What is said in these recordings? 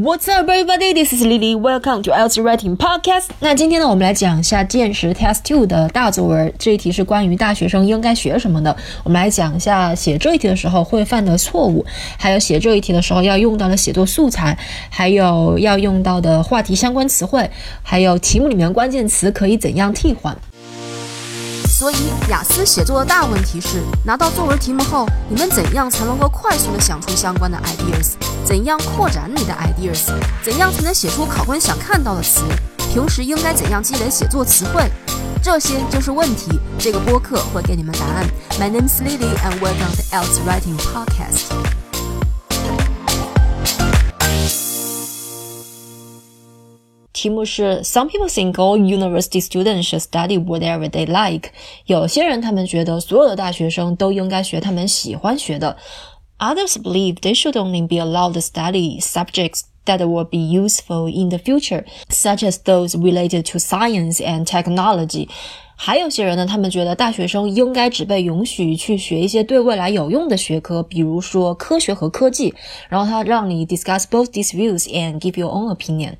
What's up, everybody? This is Lily. Welcome to IELTS Writing Podcast. 那今天呢，我们来讲一下见识 Test Two 的大作文。这一题是关于大学生应该学什么的。我们来讲一下写这一题的时候会犯的错误，还有写这一题的时候要用到的写作素材，还有要用到的话题相关词汇，还有题目里面关键词可以怎样替换。所以，雅思写作的大问题是，拿到作文题目后，你们怎样才能够快速的想出相关的 ideas？怎样扩展你的 ideas？怎样才能写出考官想看到的词？平时应该怎样积累写作词汇？这些就是问题。这个播客会给你们答案。My name is Lily and welcome to IELTS Writing Podcast. 题目是 Some people think all university students should study whatever they like。有些人他们觉得所有的大学生都应该学他们喜欢学的。Others believe they should only be allowed to study subjects that will be useful in the future, such as those related to science and technology. 还有些人呢，他们觉得大学生应该只被允许去学一些对未来有用的学科，比如说科学和科技。然后他让你 discuss both these views and give your own opinion。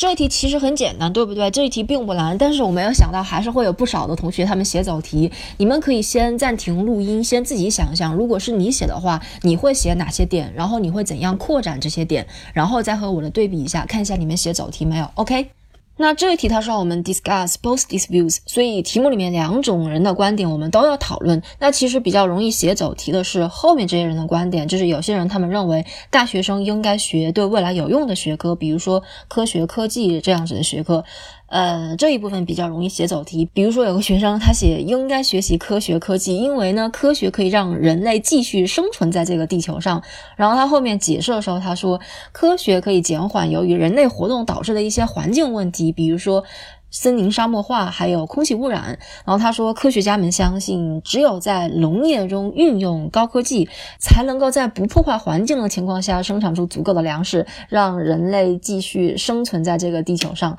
这一题其实很简单，对不对？这一题并不难，但是我没有想到，还是会有不少的同学他们写走题。你们可以先暂停录音，先自己想想，如果是你写的话，你会写哪些点？然后你会怎样扩展这些点？然后再和我的对比一下，看一下你们写走题没有？OK。那这一题它是让我们 discuss both these views，所以题目里面两种人的观点我们都要讨论。那其实比较容易写走题的是后面这些人的观点，就是有些人他们认为大学生应该学对未来有用的学科，比如说科学、科技这样子的学科。呃，这一部分比较容易写走题。比如说，有个学生他写应该学习科学科技，因为呢，科学可以让人类继续生存在这个地球上。然后他后面解释的时候，他说科学可以减缓由于人类活动导致的一些环境问题，比如说森林沙漠化，还有空气污染。然后他说，科学家们相信，只有在农业中运用高科技，才能够在不破坏环境的情况下生产出足够的粮食，让人类继续生存在这个地球上。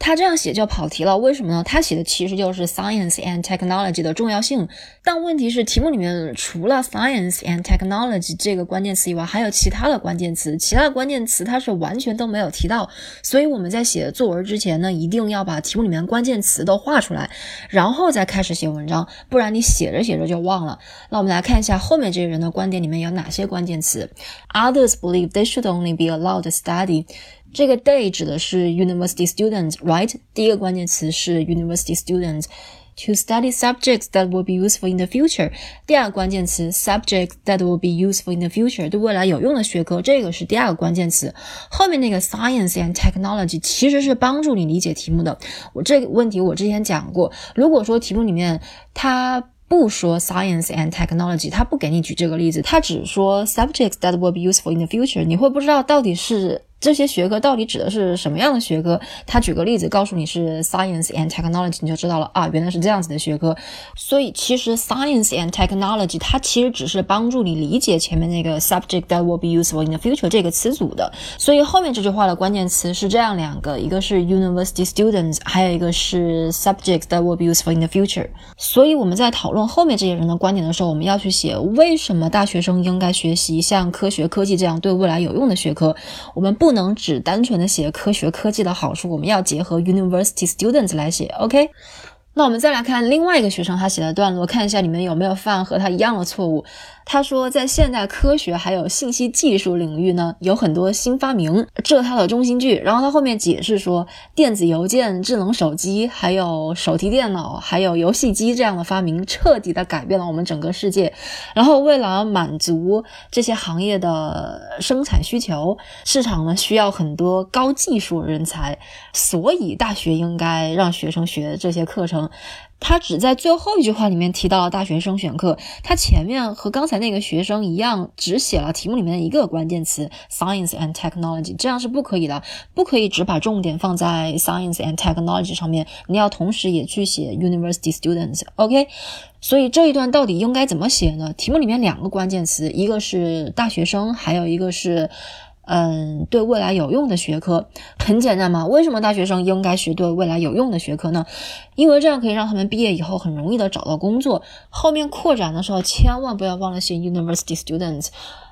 他这样写就跑题了，为什么呢？他写的其实就是 science and technology 的重要性，但问题是题目里面除了 science and technology 这个关键词以外，还有其他的关键词，其他的关键词它是完全都没有提到。所以我们在写作文之前呢，一定要把题目里面关键词都画出来，然后再开始写文章，不然你写着写着就忘了。那我们来看一下后面这些人的观点里面有哪些关键词：Others believe they should only be allowed to study。这个 day 指的是 university students，right？第一个关键词是 university students。To study subjects that will be useful in the future。第二个关键词 subjects that will be useful in the future，对未来有用的学科，这个是第二个关键词。后面那个 science and technology 其实是帮助你理解题目的。我这个问题我之前讲过，如果说题目里面它不说 science and technology，它不给你举这个例子，它只说 subjects that will be useful in the future，你会不知道到底是。这些学科到底指的是什么样的学科？他举个例子告诉你是 science and technology，你就知道了啊，原来是这样子的学科。所以其实 science and technology 它其实只是帮助你理解前面那个 subject that will be useful in the future 这个词组的。所以后面这句话的关键词是这样两个，一个是 university students，还有一个是 subject that will be useful in the future。所以我们在讨论后面这些人的观点的时候，我们要去写为什么大学生应该学习像科学、科技这样对未来有用的学科。我们不。不能只单纯的写科学科技的好处，我们要结合 university students 来写。OK，那我们再来看另外一个学生他写的段落，看一下你们有没有犯和他一样的错误。他说，在现代科学还有信息技术领域呢，有很多新发明，这是他的中心句。然后他后面解释说，电子邮件、智能手机、还有手提电脑、还有游戏机这样的发明，彻底的改变了我们整个世界。然后为了满足这些行业的生产需求，市场呢需要很多高技术人才，所以大学应该让学生学这些课程。他只在最后一句话里面提到了大学生选课，他前面和刚才那个学生一样，只写了题目里面的一个关键词 science and technology，这样是不可以的，不可以只把重点放在 science and technology 上面，你要同时也去写 university students，OK？所以这一段到底应该怎么写呢？题目里面两个关键词，一个是大学生，还有一个是。嗯，对未来有用的学科很简单嘛？为什么大学生应该学对未来有用的学科呢？因为这样可以让他们毕业以后很容易的找到工作。后面扩展的时候，千万不要忘了写 university students。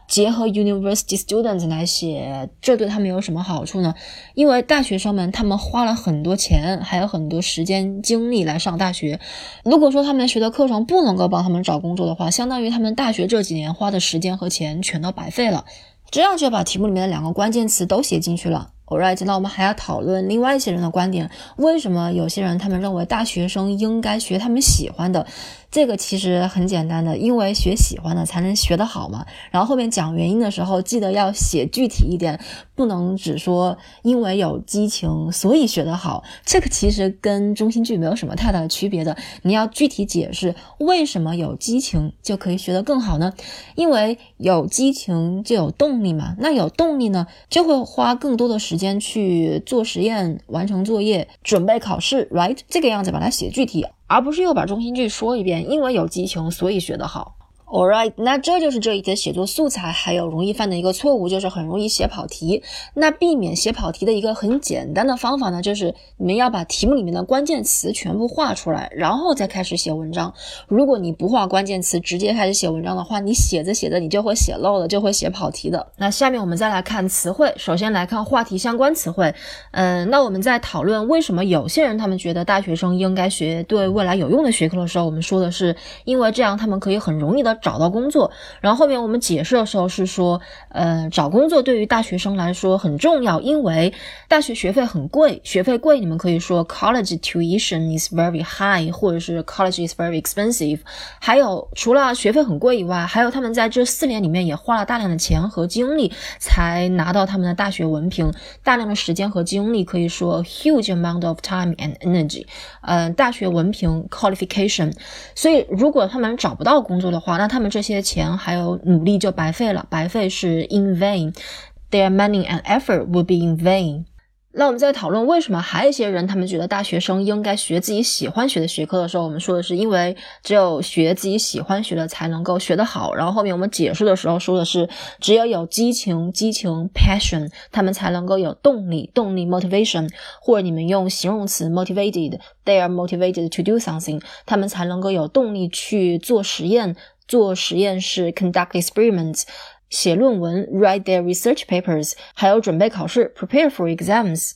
结合 university students 来写，这对他们有什么好处呢？因为大学生们他们花了很多钱，还有很多时间精力来上大学。如果说他们学的课程不能够帮他们找工作的话，相当于他们大学这几年花的时间和钱全都白费了。这样就把题目里面的两个关键词都写进去了。Alright，那我们还要讨论另外一些人的观点。为什么有些人他们认为大学生应该学他们喜欢的？这个其实很简单的，因为学喜欢的才能学得好嘛。然后后面讲原因的时候，记得要写具体一点，不能只说因为有激情所以学得好。这个其实跟中心句没有什么太大的区别的。你要具体解释为什么有激情就可以学得更好呢？因为有激情就有动力嘛。那有动力呢，就会花更多的时间去做实验、完成作业、准备考试，right？这个样子把它写具体。而不是又把中心句说一遍，因为有激情，所以学得好。All right，那这就是这一节写作素材还有容易犯的一个错误，就是很容易写跑题。那避免写跑题的一个很简单的方法呢，就是你们要把题目里面的关键词全部画出来，然后再开始写文章。如果你不画关键词，直接开始写文章的话，你写着写着你就会写漏了，就会写跑题的。那下面我们再来看词汇，首先来看话题相关词汇。嗯，那我们在讨论为什么有些人他们觉得大学生应该学对未来有用的学科的时候，我们说的是因为这样他们可以很容易的。找到工作，然后后面我们解释的时候是说，呃，找工作对于大学生来说很重要，因为大学学费很贵，学费贵，你们可以说 college tuition is very high，或者是 college is very expensive。还有除了学费很贵以外，还有他们在这四年里面也花了大量的钱和精力才拿到他们的大学文凭，大量的时间和精力，可以说 huge amount of time and energy。呃，大学文凭 qualification。所以如果他们找不到工作的话，那他们这些钱还有努力就白费了，白费是 in vain，their money and effort would be in vain。那我们在讨论为什么还有一些人他们觉得大学生应该学自己喜欢学的学科的时候，我们说的是因为只有学自己喜欢学的才能够学得好。然后后面我们解释的时候说的是只有有激情，激情 passion，他们才能够有动力，动力 motivation，或者你们用形容词 motivated，they are motivated to do something，他们才能够有动力去做实验。做实验室 conduct experiments，写论文 write their research papers，还有准备考试 prepare for exams。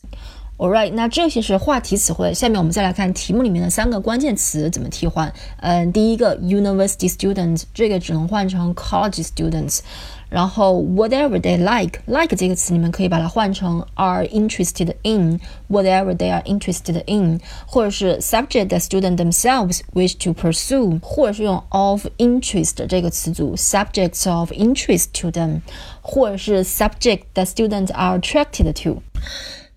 Alright，那这些是话题词汇。下面我们再来看题目里面的三个关键词怎么替换。嗯，第一个 university student，这个只能换成 college students。然后 whatever they like，like 这个词你们可以把它换成 are interested in whatever they are interested in，或者是 subject the student themselves wish to pursue，或者是用 of interest 这个词组 subjects of interest to them，或者是 subject the students are attracted to。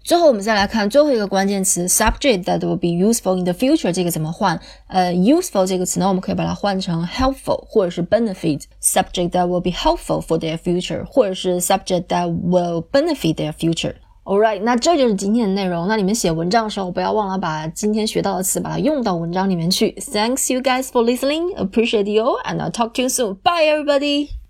最后我们再来看最后一个关键词 subject that will be useful in the future，这个怎么换？呃，useful 这个词呢，我们可以把它换成 helpful 或者是 benefit。subject that will be helpful for their future，或者是 subject that will benefit their future。Alright，那这就是今天的内容。那你们写文章的时候，不要忘了把今天学到的词把它用到文章里面去。Thanks you guys for listening. Appreciate you, and I'll talk to you soon. Bye, everybody.